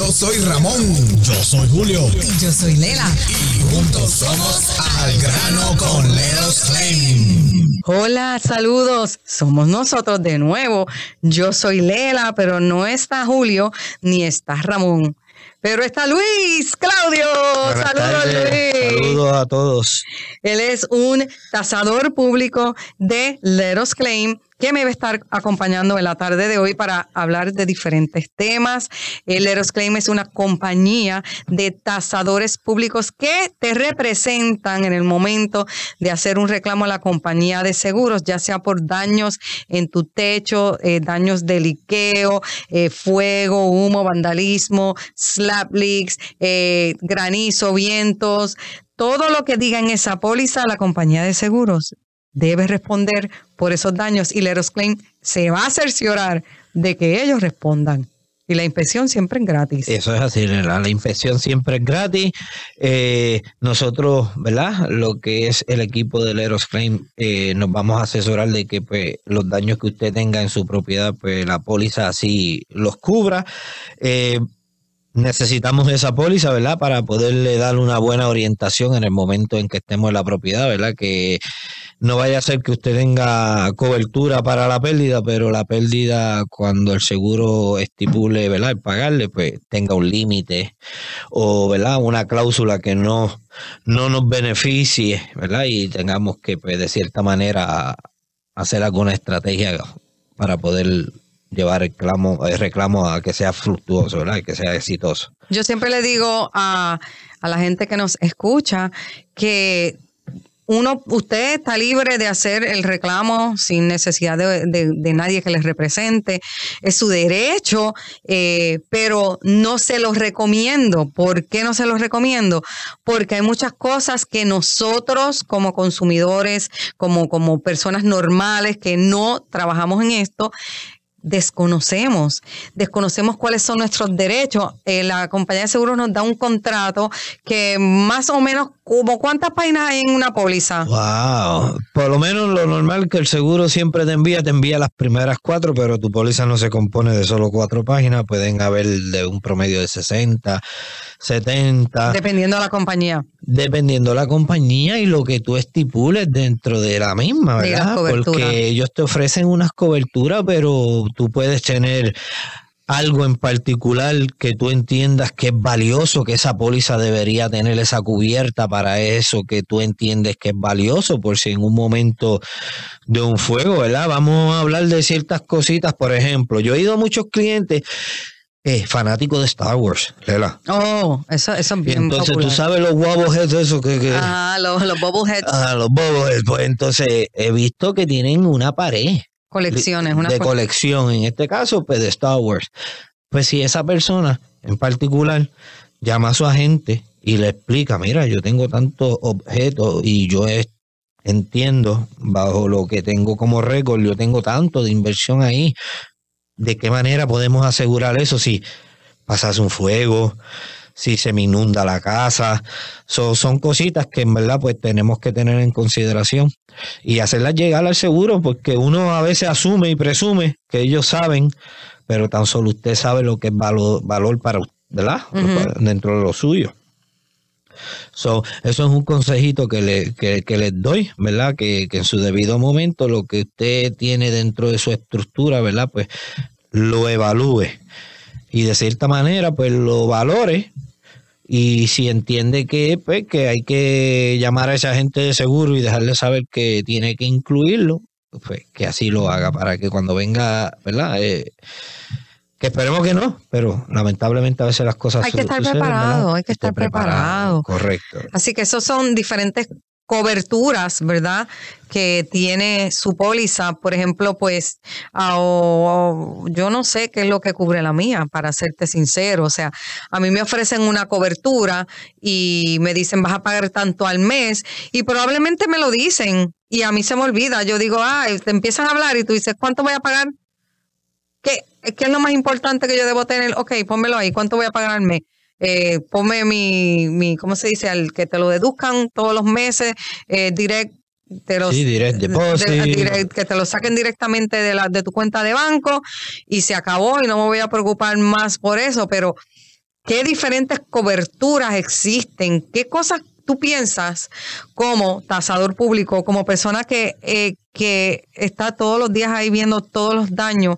Yo soy Ramón. Yo soy Julio. Y yo soy Lela. Y juntos somos Al Grano con Leros Claim. Hola, saludos. Somos nosotros de nuevo. Yo soy Lela, pero no está Julio ni está Ramón. Pero está Luis, Claudio. Saludos, Luis. Saludos a todos. Él es un tasador público de Leros Claim que me va a estar acompañando en la tarde de hoy para hablar de diferentes temas. El Eros Claim es una compañía de tasadores públicos que te representan en el momento de hacer un reclamo a la compañía de seguros, ya sea por daños en tu techo, eh, daños de liqueo, eh, fuego, humo, vandalismo, slap leaks, eh, granizo, vientos, todo lo que diga en esa póliza la compañía de seguros debe responder por esos daños y Leros Claim se va a cerciorar de que ellos respondan. Y la inspección siempre es gratis. Eso es así, la, la inspección siempre es gratis. Eh, nosotros, ¿verdad? Lo que es el equipo de Leros Claim, eh, nos vamos a asesorar de que pues, los daños que usted tenga en su propiedad, pues la póliza así los cubra. Eh, necesitamos esa póliza, ¿verdad? Para poderle dar una buena orientación en el momento en que estemos en la propiedad, ¿verdad? Que no vaya a ser que usted tenga cobertura para la pérdida, pero la pérdida cuando el seguro estipule, ¿verdad? El pagarle, pues tenga un límite o, ¿verdad? Una cláusula que no, no nos beneficie, ¿verdad? Y tengamos que, pues, de cierta manera, hacer alguna estrategia para poder llevar el reclamo, el reclamo a que sea fructuoso, ¿verdad? Que sea exitoso. Yo siempre le digo a, a la gente que nos escucha que uno, usted está libre de hacer el reclamo sin necesidad de, de, nadie que les represente. Es su derecho, eh, pero no se los recomiendo. ¿Por qué no se los recomiendo? Porque hay muchas cosas que nosotros como consumidores, como, como personas normales que no trabajamos en esto, desconocemos, desconocemos cuáles son nuestros derechos. Eh, la compañía de seguros nos da un contrato que más o menos, como cuántas páginas hay en una póliza. Wow, por lo menos lo normal que el seguro siempre te envía, te envía las primeras cuatro, pero tu póliza no se compone de solo cuatro páginas, pueden haber de un promedio de 60, 70. Dependiendo de la compañía. Dependiendo de la compañía y lo que tú estipules dentro de la misma, ¿verdad? Porque ellos te ofrecen unas coberturas, pero tú puedes tener algo en particular que tú entiendas que es valioso, que esa póliza debería tener esa cubierta para eso, que tú entiendes que es valioso, por si en un momento de un fuego, ¿verdad? Vamos a hablar de ciertas cositas, por ejemplo, yo he ido a muchos clientes eh, fanático de Star Wars, Lela. Oh, eso, eso es bien Entonces, popular. tú sabes los bobbleheads, eso que... que Ah, los, los bobbleheads. Ah, los bobbleheads. Pues entonces, he visto que tienen una pared. Colecciones, una de colección, en este caso, pues de Star Wars. Pues si esa persona en particular llama a su agente y le explica, mira, yo tengo tantos objetos y yo entiendo, bajo lo que tengo como récord, yo tengo tanto de inversión ahí, ¿de qué manera podemos asegurar eso si pasase un fuego? Si se me inunda la casa. So, son cositas que en verdad pues tenemos que tener en consideración y hacerlas llegar al seguro porque uno a veces asume y presume que ellos saben, pero tan solo usted sabe lo que es valor, valor para ¿verdad? Uh -huh. dentro de lo suyo. So, eso es un consejito que, le, que, que les doy, ¿verdad? Que, que en su debido momento lo que usted tiene dentro de su estructura, ¿verdad? Pues lo evalúe y de cierta manera pues lo valore y si entiende que, pues, que hay que llamar a esa gente de seguro y dejarle saber que tiene que incluirlo, pues que así lo haga para que cuando venga, ¿verdad? Eh, que esperemos que no, pero lamentablemente a veces las cosas hay que estar suceden, preparado, ¿verdad? hay que estar preparado. Correcto. Así que esos son diferentes coberturas, ¿verdad? Que tiene su póliza, por ejemplo, pues oh, yo no sé qué es lo que cubre la mía, para serte sincero. O sea, a mí me ofrecen una cobertura y me dicen vas a pagar tanto al mes y probablemente me lo dicen y a mí se me olvida. Yo digo, ah, te empiezan a hablar y tú dices, ¿cuánto voy a pagar? ¿Qué, ¿Qué es lo más importante que yo debo tener? Ok, pónmelo ahí, ¿cuánto voy a pagar al mes? Eh, ponme mi, mi, ¿cómo se dice? Al que te lo deduzcan todos los meses, eh, direct, te los, sí, direct deposit. De, direct, que te lo saquen directamente de, la, de tu cuenta de banco y se acabó y no me voy a preocupar más por eso, pero qué diferentes coberturas existen, qué cosas tú piensas como tasador público, como persona que, eh, que está todos los días ahí viendo todos los daños,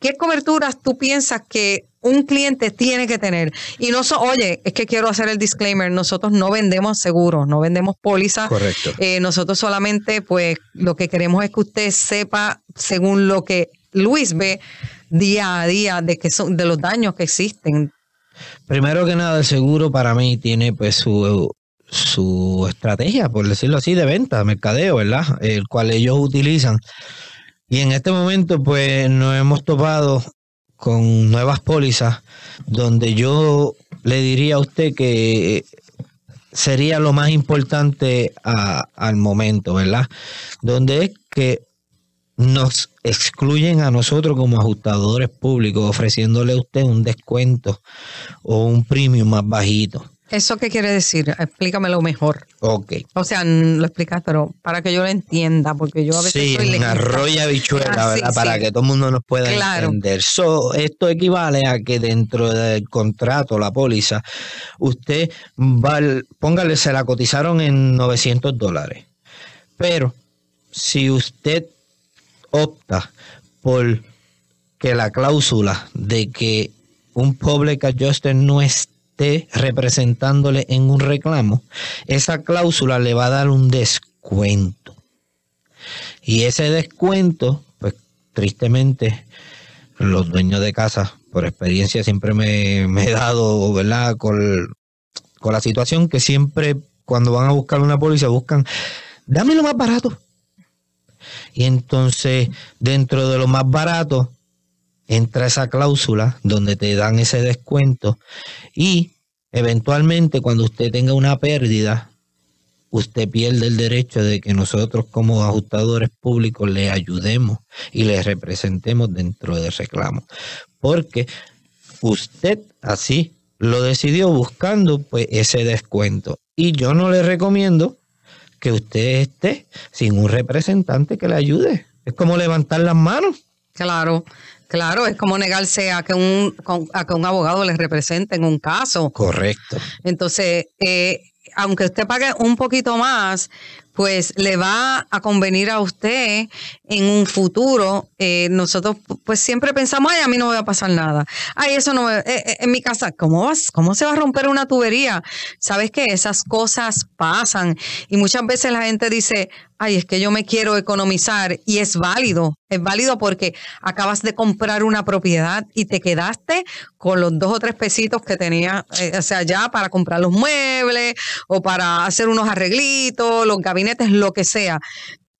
¿qué coberturas tú piensas que un cliente tiene que tener? Y no, so, oye, es que quiero hacer el disclaimer, nosotros no vendemos seguros, no vendemos pólizas. Correcto. Eh, nosotros solamente, pues, lo que queremos es que usted sepa, según lo que Luis ve día a día, de, que son, de los daños que existen. Primero que nada, el seguro para mí tiene pues su su estrategia, por decirlo así, de venta, mercadeo, ¿verdad? El cual ellos utilizan. Y en este momento, pues nos hemos topado con nuevas pólizas donde yo le diría a usted que sería lo más importante al momento, ¿verdad? Donde es que nos excluyen a nosotros como ajustadores públicos ofreciéndole a usted un descuento o un premium más bajito. ¿Eso qué quiere decir? Explícamelo mejor. Ok. O sea, lo explicas, pero para que yo lo entienda, porque yo a veces sí, estoy en arroya bichuela, Ah, sí, ¿verdad? Para sí. que todo el mundo nos pueda Claro. entender. So, esto equivale a que dentro del contrato, la póliza, usted va, al- póngale, se la cotizaron en 900 dólares. Pero si usted opta por que la cláusula de que un public adjuster no representándole en un reclamo, esa cláusula le va a dar un descuento. Y ese descuento, pues tristemente, los dueños de casa, por experiencia, siempre me, me he dado, ¿verdad? Con, con la situación que siempre cuando van a buscar una póliza buscan, dame lo más barato. Y entonces, dentro de lo más barato, entra esa cláusula donde te dan ese descuento y eventualmente cuando usted tenga una pérdida, usted pierde el derecho de que nosotros como ajustadores públicos le ayudemos y le representemos dentro del reclamo. Porque usted así lo decidió buscando pues ese descuento. Y yo no le recomiendo que usted esté sin un representante que le ayude. Es como levantar las manos. Claro, claro, es como negarse a que un, a que un abogado le represente en un caso. Correcto. Entonces, eh, aunque usted pague un poquito más, pues le va a convenir a usted en un futuro. Eh, nosotros pues siempre pensamos, ay, a mí no me va a pasar nada. Ay, eso no, me- eh, eh, en mi casa, ¿cómo, vas, ¿cómo se va a romper una tubería? Sabes que esas cosas pasan y muchas veces la gente dice, ay, es que yo me quiero economizar y es válido, es válido porque acabas de comprar una propiedad y te quedaste con los dos o tres pesitos que tenía, eh, o sea, ya para comprar los muebles o para hacer unos arreglitos, los gabinetes, lo que sea.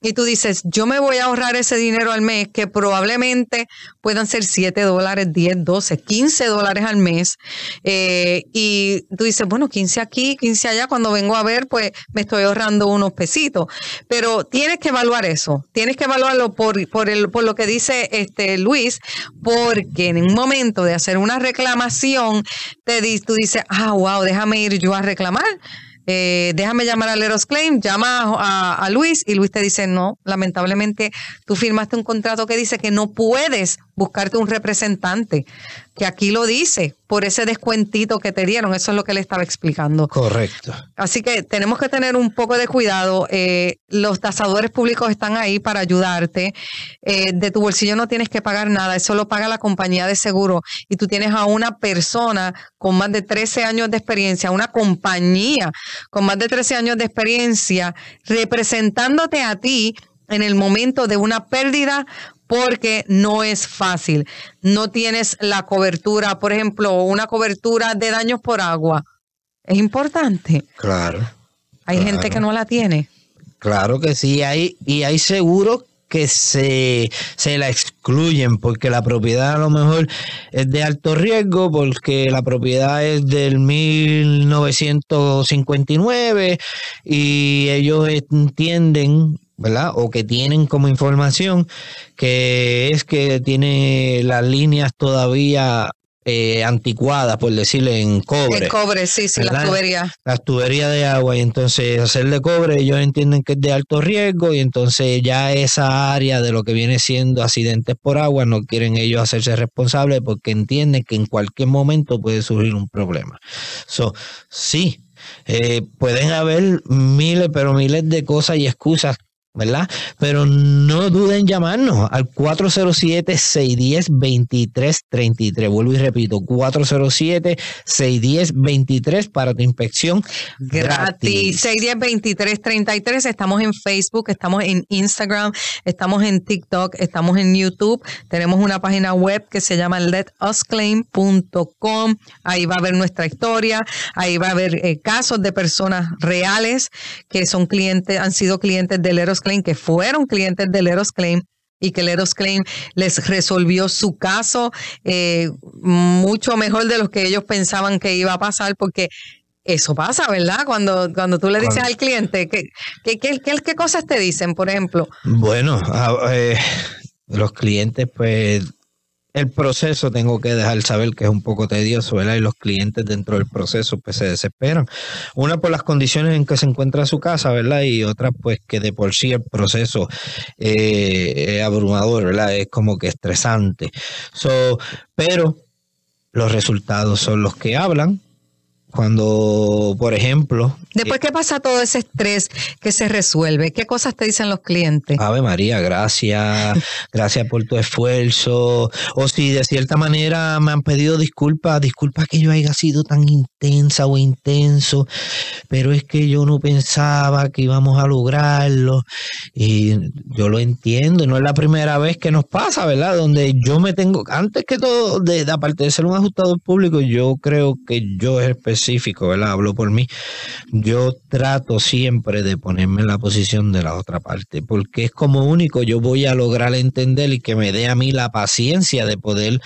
Y tú dices, yo me voy a ahorrar ese dinero al mes, que probablemente puedan ser 7 dólares, 10, 12, 15 dólares al mes. Eh, y tú dices, bueno, 15 aquí, 15 allá, cuando vengo a ver, pues me estoy ahorrando unos pesitos. Pero tienes que evaluar eso, tienes que evaluarlo por, por, el, por lo que dice este Luis, porque en un momento de hacer una reclamación, te, tú dices, ah, wow, déjame ir yo a reclamar. Eh, déjame llamar a Leros Claim, llama a, a Luis y Luis te dice, no, lamentablemente tú firmaste un contrato que dice que no puedes buscarte un representante, que aquí lo dice, por ese descuentito que te dieron, eso es lo que le estaba explicando. Correcto. Así que tenemos que tener un poco de cuidado. Eh, los tasadores públicos están ahí para ayudarte. Eh, de tu bolsillo no tienes que pagar nada, eso lo paga la compañía de seguro. Y tú tienes a una persona con más de 13 años de experiencia, una compañía con más de 13 años de experiencia, representándote a ti en el momento de una pérdida porque no es fácil. No tienes la cobertura, por ejemplo, una cobertura de daños por agua. Es importante. Claro. Hay Claro. gente que no la tiene. Claro que sí, hay, y hay seguros que se, se la excluyen porque la propiedad a lo mejor es de alto riesgo, porque la propiedad es del 1959 y ellos entienden, ¿verdad? O que tienen como información que es que tiene las líneas todavía eh, anticuadas, por decirle, en cobre. En cobre, sí, sí, las ¿verdad? tuberías. las tuberías de agua y entonces hacerle cobre ellos entienden que es de alto riesgo y entonces ya esa área de lo que viene siendo accidentes por agua no quieren ellos hacerse responsables porque entienden que en cualquier momento puede surgir un problema. So, sí, eh, pueden haber miles, pero miles de cosas y excusas. ¿Verdad? Pero no duden en llamarnos al 407-610-2333. Vuelvo y repito, 407-610-23 para tu inspección Gratis. 610-2333. Estamos en Facebook, estamos en Instagram, estamos en TikTok, estamos en YouTube. Tenemos una página web que se llama letusclaim.com. Ahí va a ver nuestra historia. Ahí va a haber eh, casos de personas reales que son clientes, han sido clientes de Leros Claim, que fueron clientes de Leros Claim y que Leros Claim les resolvió su caso eh, mucho mejor de lo que ellos pensaban que iba a pasar, porque eso pasa, ¿verdad? Cuando, cuando tú le dices al cliente, ¿qué, qué, qué, qué- cosas te dicen, por ejemplo? Bueno, a- eh, los clientes, pues, el proceso tengo que dejar saber que es un poco tedioso, ¿verdad? Y los clientes dentro del proceso, pues, se desesperan. Una por las condiciones en que se encuentra su casa, ¿verdad? Y otra, pues, que de por sí el proceso eh, es abrumador, ¿verdad? Es como que estresante. So, pero los resultados son los que hablan. Cuando, por ejemplo, Después que pasa todo ese estrés que se resuelve, ¿qué cosas te dicen los clientes? Ave María, gracias, gracias por tu esfuerzo. O si de cierta manera me han pedido disculpas, disculpas que yo haya sido tan intensa o intenso, pero es que yo no pensaba que íbamos a lograrlo. Y yo lo entiendo, no es la primera vez que nos pasa, ¿verdad? Donde yo me tengo, antes que todo, de, de- aparte de ser un ajustador público, yo creo que yo es específico, ¿verdad? Hablo por mí yo trato siempre de ponerme en la posición de la otra parte, porque es como único yo voy a lograr entender y que me dé a mí la paciencia de poder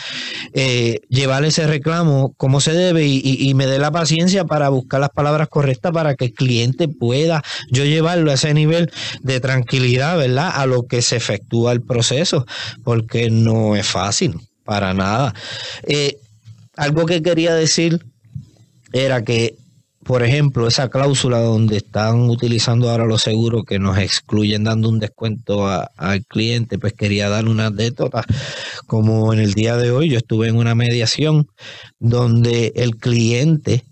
eh, llevar ese reclamo como se debe y, me dé la paciencia para buscar las palabras correctas para que el cliente pueda yo llevarlo a ese nivel de tranquilidad, ¿verdad? A lo que se efectúa el proceso, porque no es fácil, para nada. Eh, algo que quería decir era que, por ejemplo, esa cláusula donde están utilizando ahora los seguros que nos excluyen dando un descuento al cliente, pues quería dar una anécdota. Como en el día de hoy, yo estuve en una mediación donde el cliente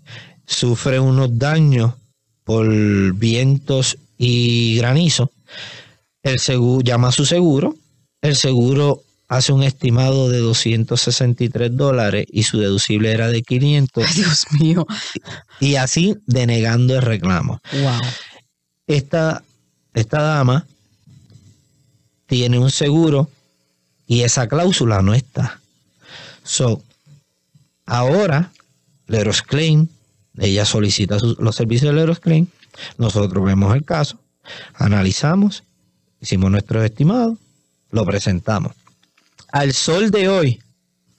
sufre unos daños por vientos y granizo. El seguro llama a su seguro, el seguro hace un estimado de 263 dólares y su deducible era de 500 Ay, Dios mío. y así denegando el reclamo. Wow. Esta, esta dama tiene un seguro y esa cláusula no está. So, ahora, Leros Claim, ella solicita sus- los servicios de Leros Claim, nosotros vemos el caso, analizamos, hicimos nuestros estimados, lo presentamos. Al sol de hoy,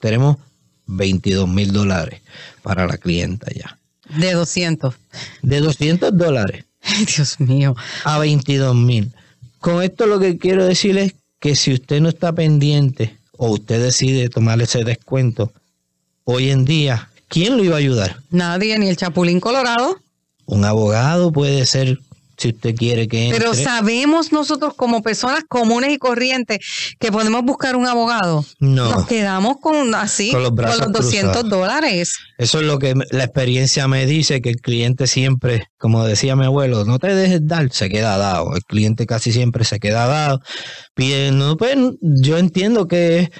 tenemos 22 mil dólares para la clienta ya. De 200. De 200 dólares Dios mío. a 22 mil. Con esto lo que quiero decir es que si usted no está pendiente o usted decide tomar ese descuento, hoy en día, ¿quién lo iba a ayudar? Nadie, ni el Chapulín Colorado. Un abogado puede ser, si usted quiere que entre. Pero sabemos nosotros como personas comunes y corrientes que podemos buscar un abogado. No. Nos quedamos con así, Con los brazos 200 cruzados. dólares. Eso es lo que la experiencia me dice, que el cliente siempre, como decía mi abuelo, no te dejes dar, se queda dado. El cliente casi siempre se queda dado. Bien, no, pues, yo entiendo que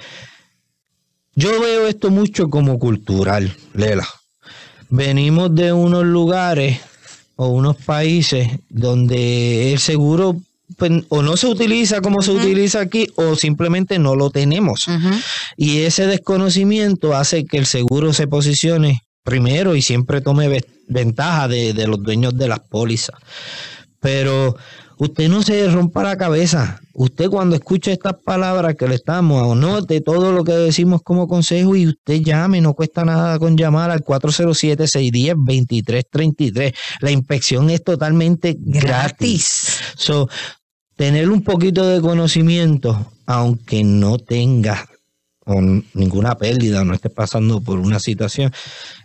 yo veo esto mucho como cultural, Lela. Venimos de unos lugares o unos países donde el seguro pues, o no se utiliza como se utiliza aquí o simplemente no lo tenemos. Y ese desconocimiento hace que el seguro se posicione primero y siempre tome ve- ventaja de, de los dueños de las pólizas. Pero usted no se rompa la cabeza. Usted cuando escucha estas palabras que le estamos, anote todo lo que decimos como consejo y usted llame, no cuesta nada con llamar al 407-610-2333. La inspección es totalmente gratis. Gratis. So, tener un poquito de conocimiento, aunque no tenga o ninguna pérdida, no estés pasando por una situación,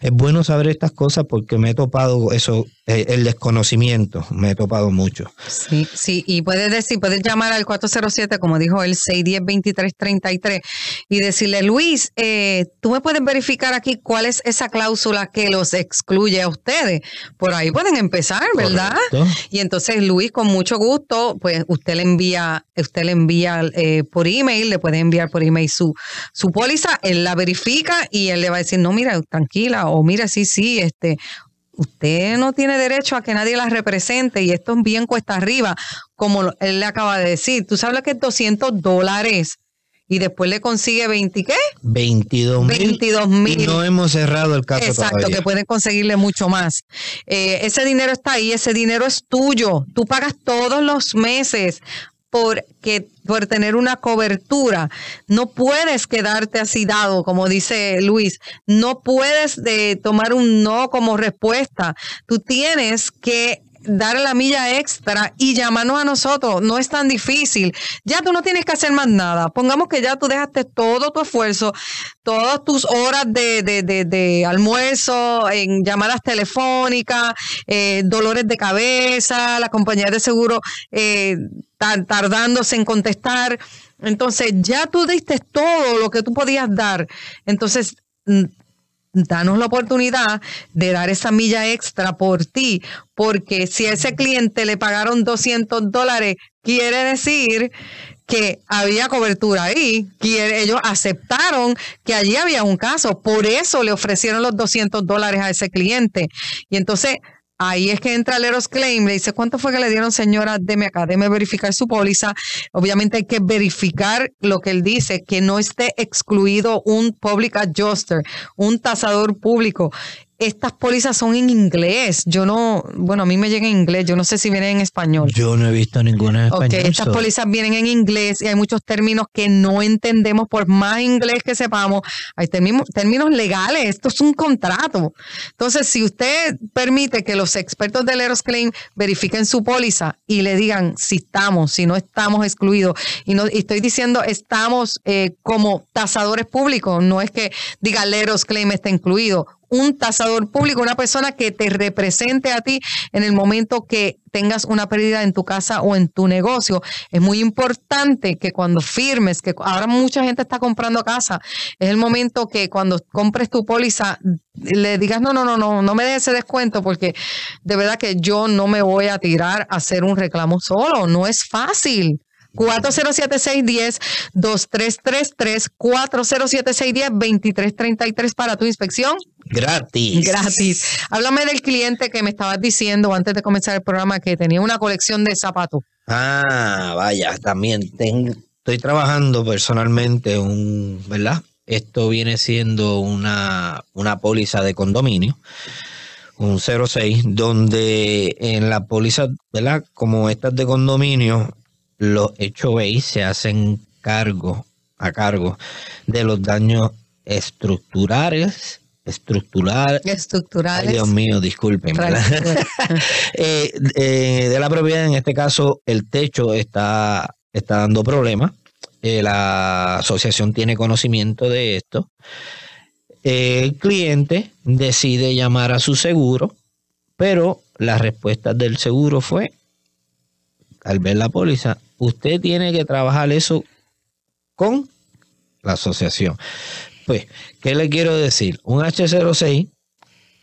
es bueno saber estas cosas porque me he topado eso, el desconocimiento, me he topado mucho. Sí, sí, y puedes decir, puedes llamar al 407, como dijo el 610-2333, y decirle, Luis, eh, tú me puedes verificar aquí cuál es esa cláusula que los excluye a ustedes. Por ahí pueden empezar, ¿verdad? Y entonces Luis, con mucho gusto, pues usted le envía, usted le envía eh, por email, le puede enviar por email su su póliza, él la verifica y él le va a decir, no, mira, tranquila, o mira, sí, sí, este, usted no tiene derecho a que nadie la represente y esto es bien cuesta arriba, como él le acaba de decir. Tú sabes que es 200 dólares y después le consigue 20, ¿qué? 22 mil. 22 mil. Y no hemos cerrado el caso Exacto, que pueden conseguirle mucho más. Eh, ese dinero está ahí, ese dinero es tuyo. Tú pagas todos los meses porque por tener una cobertura. No puedes quedarte así dado, como dice Luis. No puedes de tomar un no como respuesta. Tú tienes que dar la milla extra y llamarnos a nosotros. No es tan difícil. Ya tú no tienes que hacer más nada. Pongamos que ya tú dejaste todo tu esfuerzo, todas tus horas de, de, almuerzo, en llamadas telefónicas, eh, dolores de cabeza, la compañía de seguro eh, tardándose en contestar. Entonces ya tú diste todo lo que tú podías dar. Entonces danos la oportunidad de dar esa milla extra por ti, porque si a ese cliente le pagaron 200 dólares, quiere decir que había cobertura ahí, que ellos aceptaron que allí había un caso, por eso le ofrecieron los 200 dólares a ese cliente. Y entonces Ahí es que entra Leros Claim, le dice, ¿cuánto fue que le dieron, señora? Deme acá, deme verificar su póliza. Obviamente hay que verificar lo que él dice, que no esté excluido un public adjuster, un tasador público estas pólizas son en inglés. Yo no, bueno, a mí me llega en inglés. Yo no sé si vienen en español. Yo no he visto ninguna en español. Ok, estas pólizas vienen en inglés y hay muchos términos que no entendemos por más inglés que sepamos. Hay términos, términos legales. Esto es un contrato. Entonces, si usted permite que los expertos del Eros Claim verifiquen su póliza y le digan si estamos, si no estamos excluidos, y, no, estoy diciendo estamos eh, como tasadores públicos, no es que diga Eros Claim está incluido un tasador público, una persona que te represente a ti en el momento que tengas una pérdida en tu casa o en tu negocio. Es muy importante que cuando firmes, que ahora mucha gente está comprando casa, es el momento que cuando compres tu póliza le digas, no, no, no, no, no me des ese descuento porque de verdad que yo no me voy a tirar a hacer un reclamo solo, no es fácil. 407-610-2333, 407-610-2333 para tu inspección. Gratis. Gratis. Háblame del cliente que me estabas diciendo antes de comenzar el programa que tenía una colección de zapatos. Ah, vaya, también estoy trabajando personalmente un, ¿verdad? Esto viene siendo una, una póliza de condominio un 06, donde en la póliza, ¿verdad? Como estas de condominio, los HOA se hacen cargo, a cargo de los daños estructurales estructural. Estructurales. Dios mío, disculpen. Eh, eh, de la propiedad, en este caso, el techo está, está dando problemas. Eh, la asociación tiene conocimiento de esto. el cliente decide llamar a su seguro, pero la respuesta del seguro fue, al ver la póliza, usted tiene que trabajar eso con la asociación. Pues, ¿qué le quiero decir? Un H06,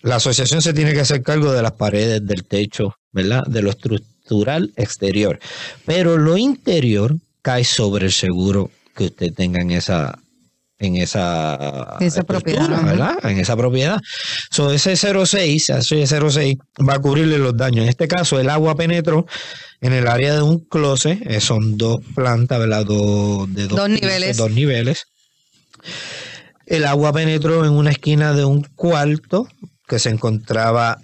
la asociación se tiene que hacer cargo de las paredes, del techo, ¿verdad? De lo estructural exterior. Pero lo interior cae sobre el seguro que usted tenga en esa en esa, propiedad, ¿verdad? En esa propiedad. So, ese 06, ese 06 va a cubrirle los daños. En este caso, el agua penetró en el área de un closet, eh, son dos plantas, ¿verdad? de dos, niveles. Dos niveles. El agua penetró en una esquina de un cuarto que se encontraba,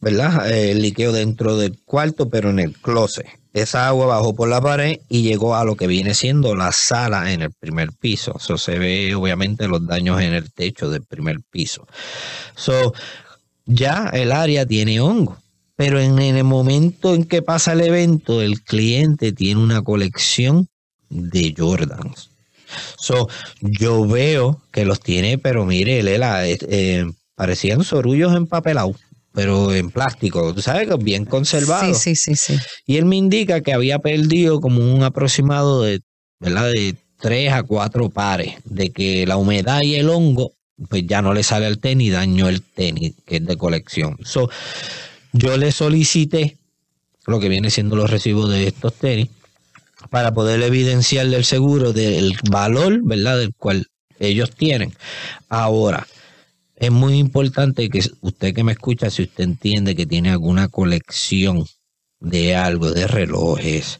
¿verdad? El liqueo dentro del cuarto, pero en el closet. Esa agua bajó por la pared y llegó a lo que viene siendo la sala en el primer piso. Se ve obviamente los daños en el techo del primer piso. So, ya el área tiene hongo. Pero en, el momento en que pasa el evento, el cliente tiene una colección de Jordans. So, yo veo que los tiene, pero mire, Lela, eh, eh, parecían sorullos empapelados, pero en plástico, tú sabes que bien conservado. Sí, sí, sí, sí. Y él me indica que había perdido como un aproximado de, ¿verdad? De tres a cuatro pares, de que la humedad y el hongo, pues ya no le sale al tenis, dañó el tenis, que es de colección. So, yo le solicité lo que viene siendo los recibos de estos tenis para poder evidenciarle el seguro del valor, ¿verdad? Del cual ellos tienen. Ahora, es muy importante que usted que me escucha, si usted entiende que tiene alguna colección de algo, de relojes,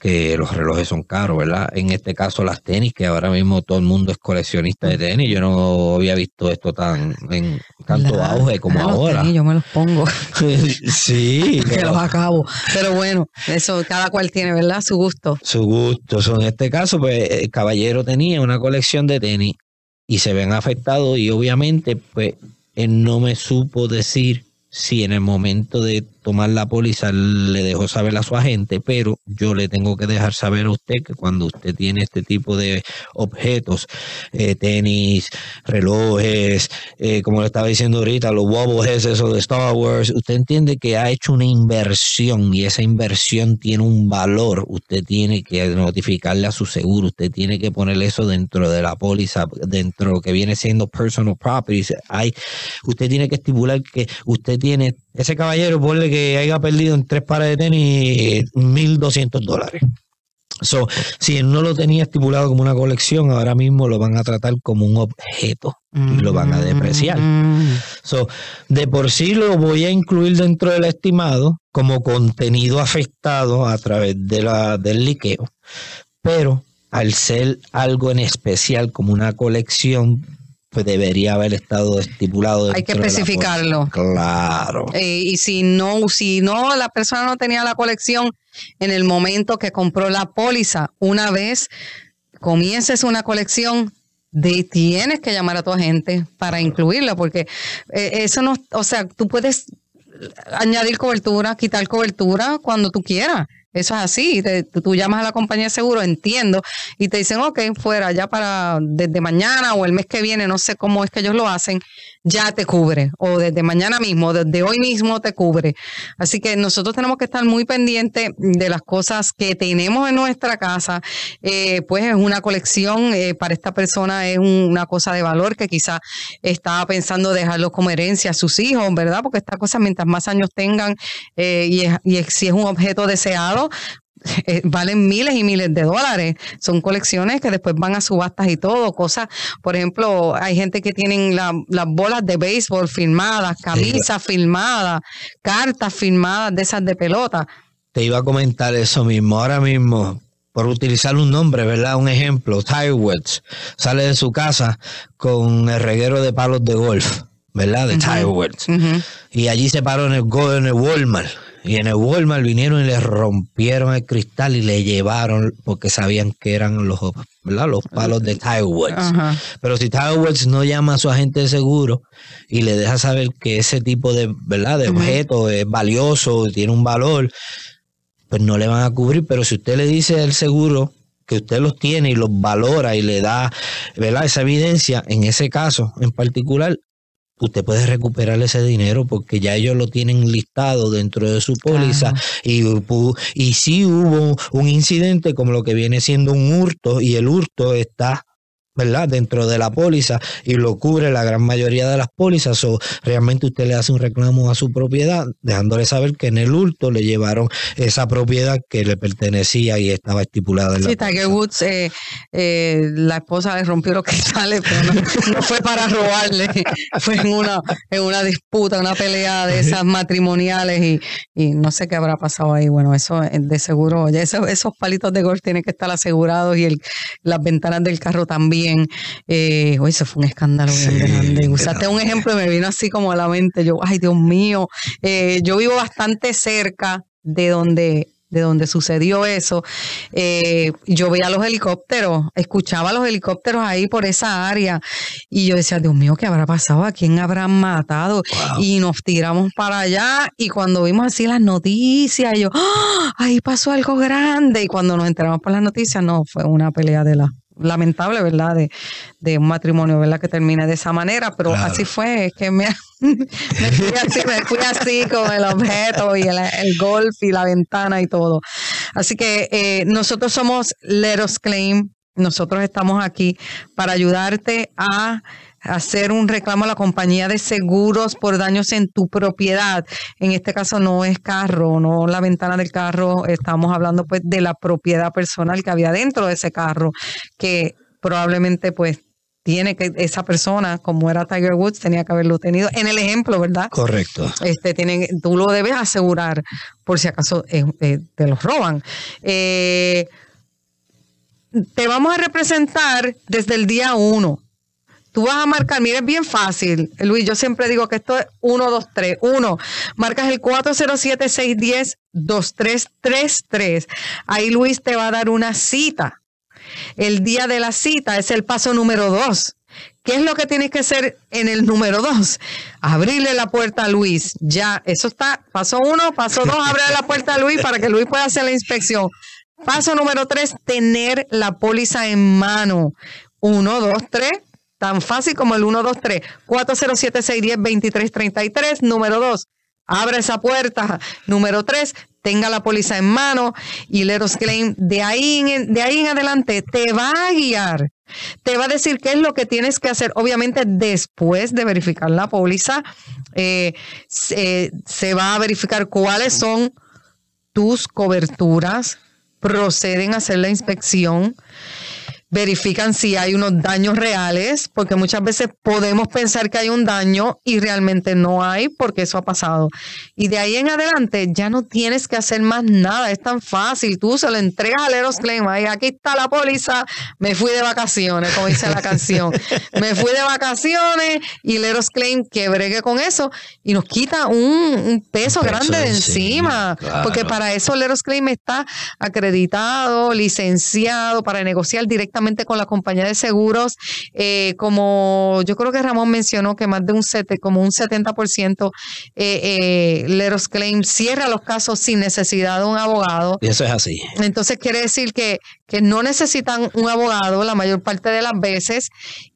que los relojes son caros, ¿verdad? En este caso las tenis, que ahora mismo todo el mundo es coleccionista de tenis. Yo no había visto esto tan en tanto auge como ahora. yo me los pongo. sí. que los acabo. Pero bueno, eso cada cual tiene, ¿verdad? Su gusto. Su gusto. en este caso, pues el caballero tenía una colección de tenis y se ven afectados y obviamente, pues él no me supo decir si en el momento de tomar la póliza le dejó saber a su agente, pero yo le tengo que dejar saber a usted que cuando usted tiene este tipo de objetos, eh, tenis, relojes, eh, como le estaba diciendo ahorita, los wobbles esos de Star Wars, usted entiende que ha hecho una inversión y esa inversión tiene un valor, usted tiene que notificarle a su seguro, usted tiene que poner eso dentro de la póliza, dentro que viene siendo personal properties, hay, usted tiene que estipular que usted tiene ese caballero, ponle que haya perdido en tres pares de tenis 1.200 dólares. So, si él no lo tenía estipulado como una colección, ahora mismo lo van a tratar como un objeto y lo van a depreciar. Mm. So, de por sí lo voy a incluir dentro del estimado como contenido afectado a través de la, del liqueo, pero al ser algo en especial como una colección, pues debería haber estado estipulado. Hay que especificarlo. Claro. Eh, y si no, si no, la persona no tenía la colección en el momento que compró la póliza, una vez comiences una colección, de, tienes que llamar a tu agente para incluirla, porque eh, eso no, o sea, tú puedes añadir cobertura, quitar cobertura cuando tú quieras. Eso es así. Te- tú, llamas a la compañía de seguro, entiendo, y te dicen, ok, fuera, ya para desde mañana o el mes que viene, no sé cómo es que ellos lo hacen, ya te cubre. O desde mañana mismo, desde hoy mismo te cubre. Así que nosotros tenemos que estar muy pendientes de las cosas que tenemos en nuestra casa. Eh, pues es una colección, eh, para esta persona es un- una cosa de valor que quizá estaba pensando dejarlo como herencia a sus hijos, ¿verdad? Porque esta cosa, mientras más años tengan eh, y, es- y si es un objeto deseado, eh, valen miles y miles de dólares. Son colecciones que después van a subastas y todo. Cosas, por ejemplo, hay gente que tienen la- las bolas de béisbol firmadas, camisas firmadas, cartas firmadas de esas de pelota. Te iba a comentar eso mismo. Ahora mismo, por utilizar un nombre, ¿verdad? Un ejemplo, Tiger Woods sale de su casa con el reguero de palos de golf, ¿verdad? De Tiger Woods. Y allí se paró en el, en el Walmart. Y en el Walmart vinieron y le rompieron el cristal y le llevaron porque sabían que eran los, ¿verdad? los palos de Tiger Woods. Ajá. Pero si Tiger Woods no llama a su agente de seguro y le deja saber que ese tipo de, ¿verdad? de objeto es valioso, tiene un valor, pues no le van a cubrir. Pero si usted le dice al seguro que usted los tiene y los valora y le da ¿verdad? esa evidencia, en ese caso en particular, usted puede recuperar ese dinero porque ya ellos lo tienen listado dentro de su póliza Claro. y, y si hubo un incidente como lo que viene siendo un hurto y el hurto está ¿verdad? Dentro de la póliza y lo cubre la gran mayoría de las pólizas o realmente usted le hace un reclamo a su propiedad dejándole saber que en el hurto le llevaron esa propiedad que le pertenecía y estaba estipulada en la Sí, Tiger. Woods, eh, eh, la esposa le rompió los cristales, pero no, no fue para robarle, fue en una, en una disputa, una pelea de esas matrimoniales y, y no sé qué habrá pasado ahí. Bueno, eso eh, de seguro, ya eso- esos palitos de golf tienen que estar asegurados y el, las ventanas del carro también. Eh, oye, eso fue un escándalo bien grande. Usaste un ejemplo y me vino así como a la mente. Yo, ay, Dios mío, eh, yo vivo bastante cerca de donde de donde sucedió eso, eh, yo veía los helicópteros, escuchaba los helicópteros ahí por esa área y yo decía, Dios mío, ¿qué habrá pasado? ¿A quién habrán matado? Wow. Y nos tiramos para allá y cuando vimos así las noticias, yo, ¡Ah! ahí pasó algo grande y cuando nos enteramos por las noticias, no, fue una pelea de, la, lamentable, ¿verdad? De, de, un matrimonio, ¿verdad? Que termine de esa manera, pero así fue, es que me, me, fui así, me fui así con el objeto y el, golf y la ventana y todo. Así que eh, nosotros somos Let Us Claim, nosotros estamos aquí para ayudarte a hacer un reclamo a la compañía de seguros por daños en tu propiedad. En este caso no es carro, no la ventana del carro, estamos hablando pues de la propiedad personal que había dentro de ese carro, que probablemente pues tiene que esa persona, como era Tiger Woods, tenía que haberlo tenido en el ejemplo, ¿verdad? Correcto. Este, tienen, tú lo debes asegurar por si acaso eh, eh, te los roban. Eh, te vamos a representar desde el día uno. Tú vas a marcar, mira, es bien fácil, Luis, yo siempre digo que esto es 1, 2, 3. 1, marcas el 407-610-2333. Ahí Luis te va a dar una cita. El día de la cita es el paso número 2. ¿Qué es lo que tienes que hacer en el número 2? Abrirle la puerta a Luis. Ya, eso está. Paso 1, paso 2, abre la puerta a Luis para que Luis pueda hacer la inspección. Paso número 3, tener la póliza en mano. 1, 2, 3 Tan fácil como el 123 407 610 2333. Número 2. Abre esa puerta. Número 3. Tenga la póliza en mano y Leros Claim de ahí, en, de ahí en adelante te va a guiar. Te va a decir qué es lo que tienes que hacer. Obviamente, después de verificar la póliza, eh, se va a verificar cuáles son tus coberturas. Proceden a hacer la inspección verifican si hay unos daños reales, porque muchas veces podemos pensar que hay un daño y realmente no hay, porque eso ha pasado. Y de ahí en adelante ya no tienes que hacer más nada, es tan fácil. Tú se lo entregas al Eros Claim, ahí aquí está la póliza, me fui de vacaciones, como dice la canción. me fui de vacaciones y el Eros Claim que bregue con eso y nos quita un, peso, grande de encima, porque para eso el Eros Claim está acreditado, licenciado para negociar directamente con la compañía de seguros. Eh, como yo creo que Ramón mencionó que más de un sete, como un 70% eh, eh, Leros Claim cierra los casos sin necesidad de un abogado. Y eso es así. Entonces quiere decir que, que no necesitan un abogado la mayor parte de las veces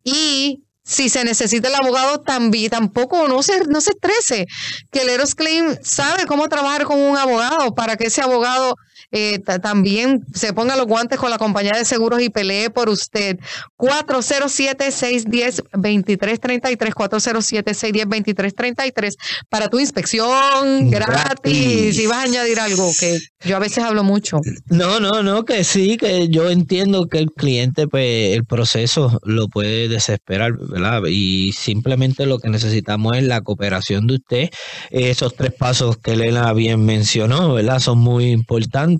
y si se necesita el abogado, también, tampoco no se, no se estrese, que el Eros Claim sabe cómo trabajar con un abogado para que ese abogado eh, también se ponga los guantes con la compañía de seguros y pelee por usted. 407-610-2333, 407-610-2333 para tu inspección gratis. Y vas a añadir algo que yo a veces hablo mucho. No, no, no, que sí, que yo entiendo que el cliente, pues el proceso lo puede desesperar, ¿verdad? Y simplemente lo que necesitamos es la cooperación de usted. Esos tres pasos que Elena bien mencionó, ¿verdad? Son muy importantes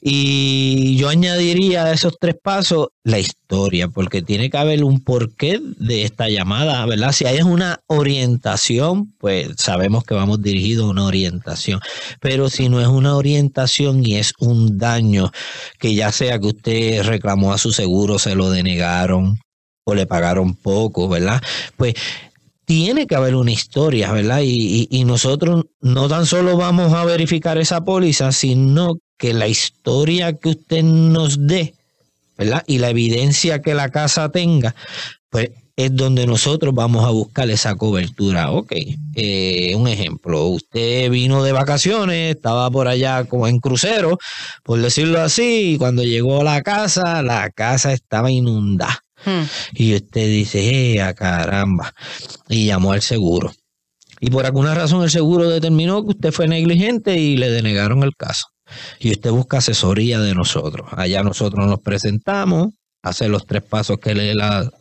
y yo añadiría a esos tres pasos la historia, porque tiene que haber un porqué de esta llamada, ¿verdad? Si hay una orientación, pues sabemos que vamos dirigidos a una orientación. Pero si no es una orientación y es un daño, que ya sea que usted reclamó a su seguro, se lo denegaron o le pagaron poco, ¿verdad? Pues tiene que haber una historia, ¿verdad? Y, y, nosotros no tan solo vamos a verificar esa póliza, sino que la historia que usted nos dé, ¿verdad? Y la evidencia que la casa tenga, pues es donde nosotros vamos a buscar esa cobertura. Ok, eh, un ejemplo, usted vino de vacaciones, estaba por allá como en crucero, por decirlo así, y cuando llegó a la casa, la casa estaba inundada. Hmm. Y usted dice, eh, caramba, y llamó al seguro. Y por alguna razón el seguro determinó que usted fue negligente y le denegaron el caso y usted busca asesoría de nosotros. Allá nosotros nos presentamos, hacer los tres pasos que le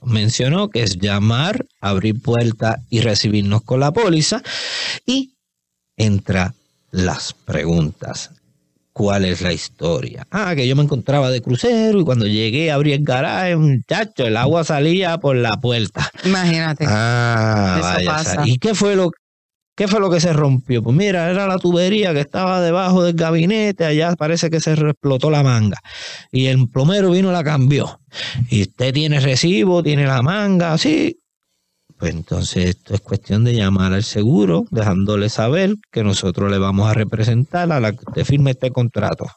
mencionó, que es llamar, abrir puerta y recibirnos con la póliza. Y entra las preguntas. ¿Cuál es la historia? Ah, que yo me encontraba de crucero y cuando llegué abrí el garaje, muchacho, el agua salía por la puerta. Imagínate. Ah, vaya. ¿Y qué fue lo ¿Qué fue lo que se rompió? Pues mira, era la tubería que estaba debajo del gabinete, allá parece que se explotó la manga. Y el plomero vino y la cambió. Y usted tiene recibo, tiene la manga, así. Pues entonces esto es cuestión de llamar al seguro, dejándole saber que nosotros le vamos a representar a la que usted firme este contrato.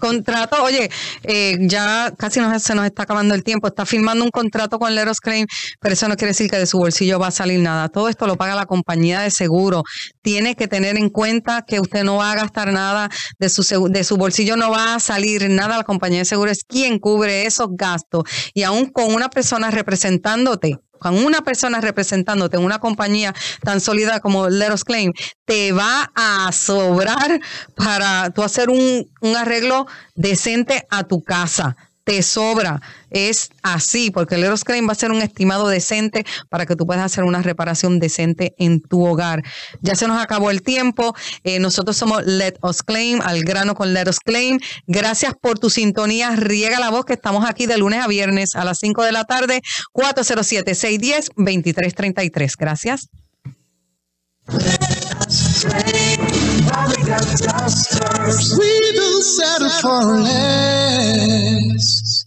Contrato, oye, eh, ya casi nos, se nos está acabando el tiempo. Está firmando un contrato con Leros Claim, pero eso no quiere decir que de su bolsillo va a salir nada. Todo esto lo paga la compañía de seguro. Tiene que tener en cuenta que usted no va a gastar nada de su, de su bolsillo, no va a salir nada. La compañía de seguro es quien cubre esos gastos. Y aún con una persona representándote, con una persona representándote en una compañía tan sólida como Let Us Claim, te va a sobrar para tú hacer un arreglo decente a tu casa. Te sobra. Es así, porque el Eros Claim va a ser un estimado decente para que tú puedas hacer una reparación decente en tu hogar. Ya se nos acabó el tiempo. Eh, nosotros somos Let Us Claim, al grano con Let Us Claim. Gracias por tu sintonía. Riega la voz que estamos aquí de lunes a viernes a las 5 de la tarde, 407-610-2333. Gracias. We don't settle for less.